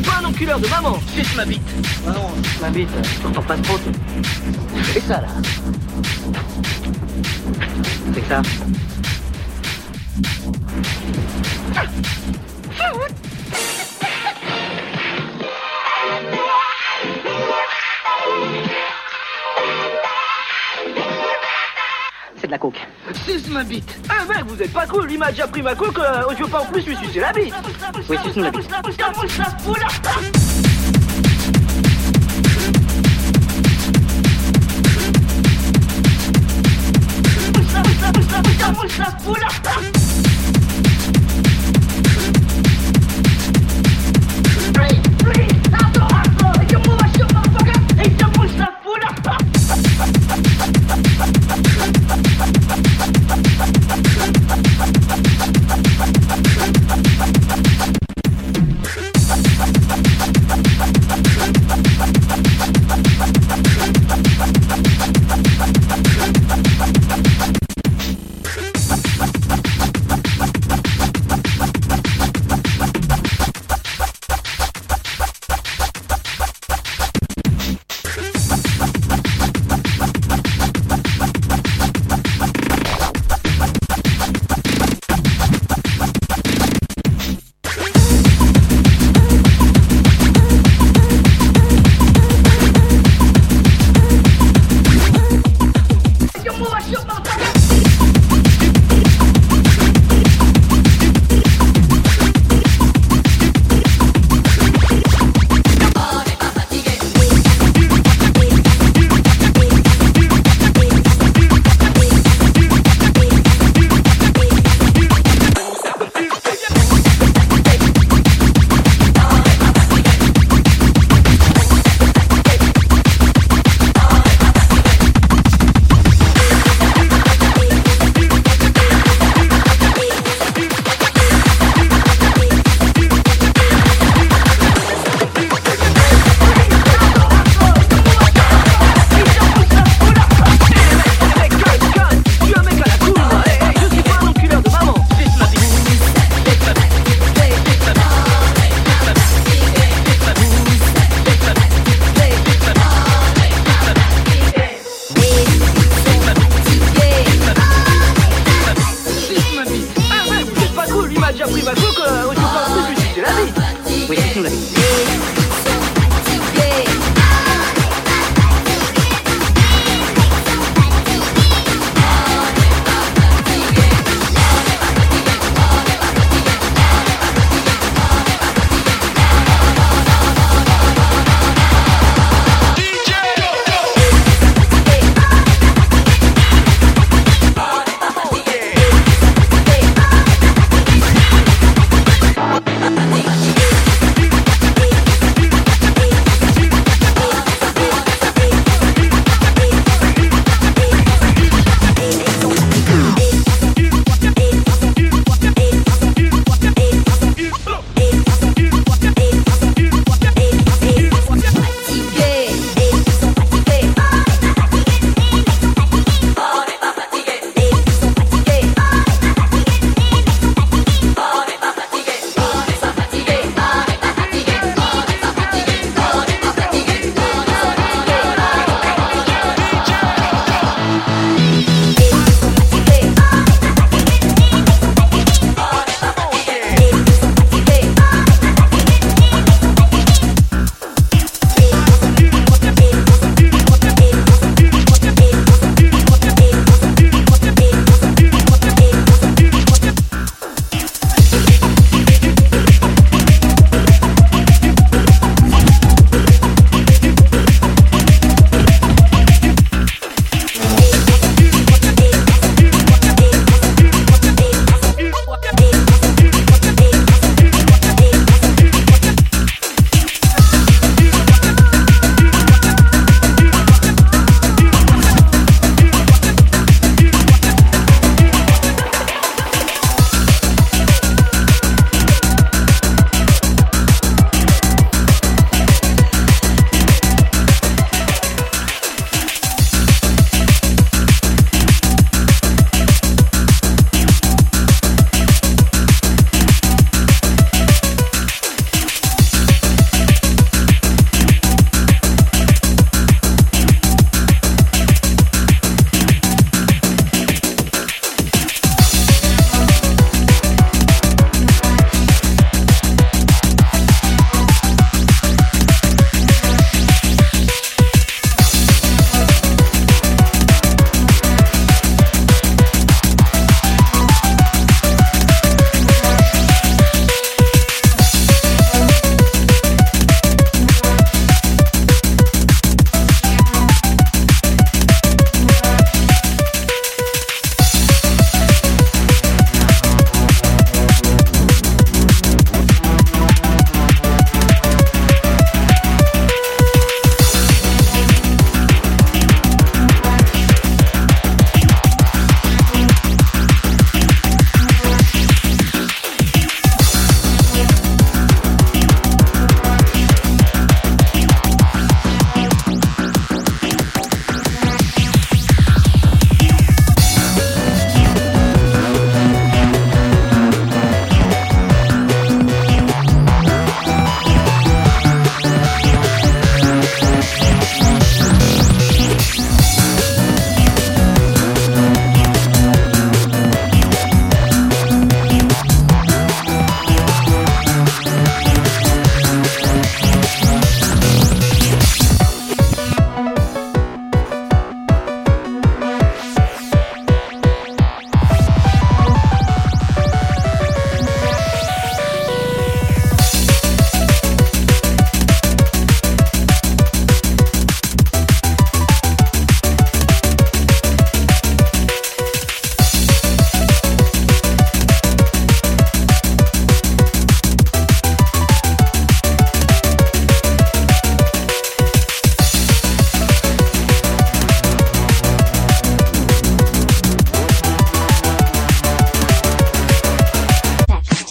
suis pas un enculeur de maman. Suce ma bite. Ah non, ma bite, t'entends pas trop Et ça là. C'est ça Ah mec, vous êtes pas cool, il m'a déjà pris ma coque, euh, je veux pas en plus lui sucer la bite.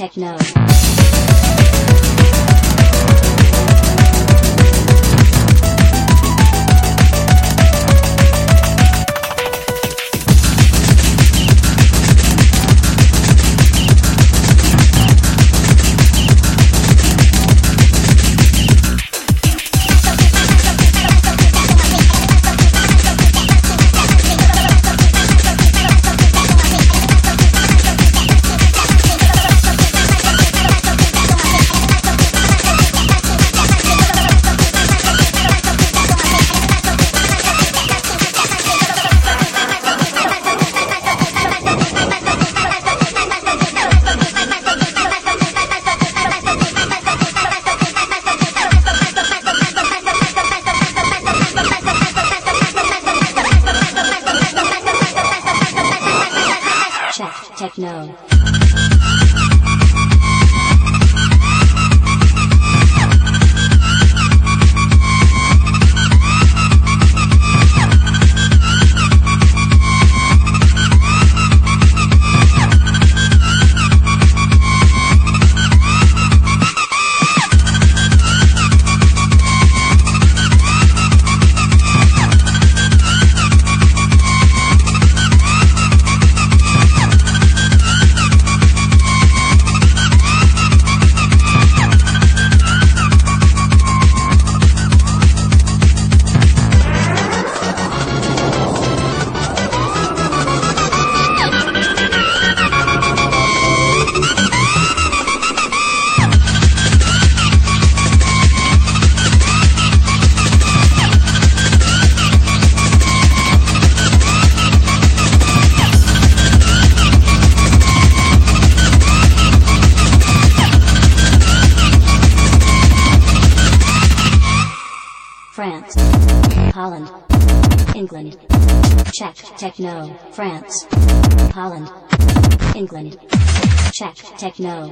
Techno, No. Holland, England, Czech, Techno, France, Holland, England, Czech, Techno.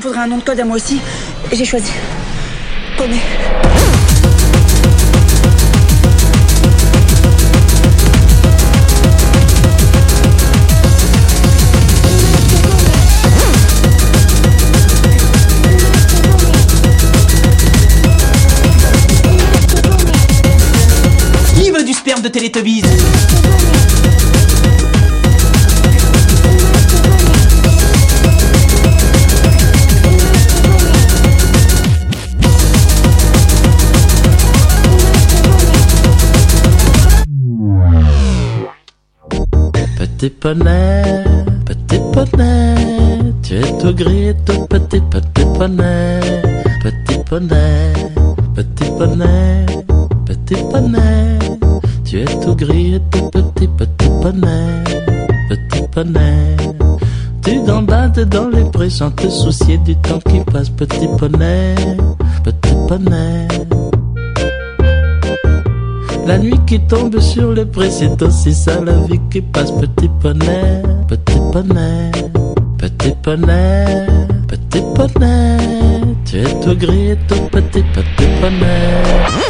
Me faudrait un nom de code à moi aussi. Et j'ai choisi. Poney. Qui veut du sperme de Télétobies Petit poney, petit poney, tu es tout gris tout petit, petit poney, petit poney, petit poney, petit poney, tu es tout gris tout petit, petit poney, petit poney. Tu gambades dans les prés sans te soucier du temps qui passe, petit poney, petit poney. La nuit qui tombe sur le pré, c'est aussi ça la vie qui passe. Petit poney, petit poney, petit poney, petit poney. Tu es tout gris tout petit, petit poney.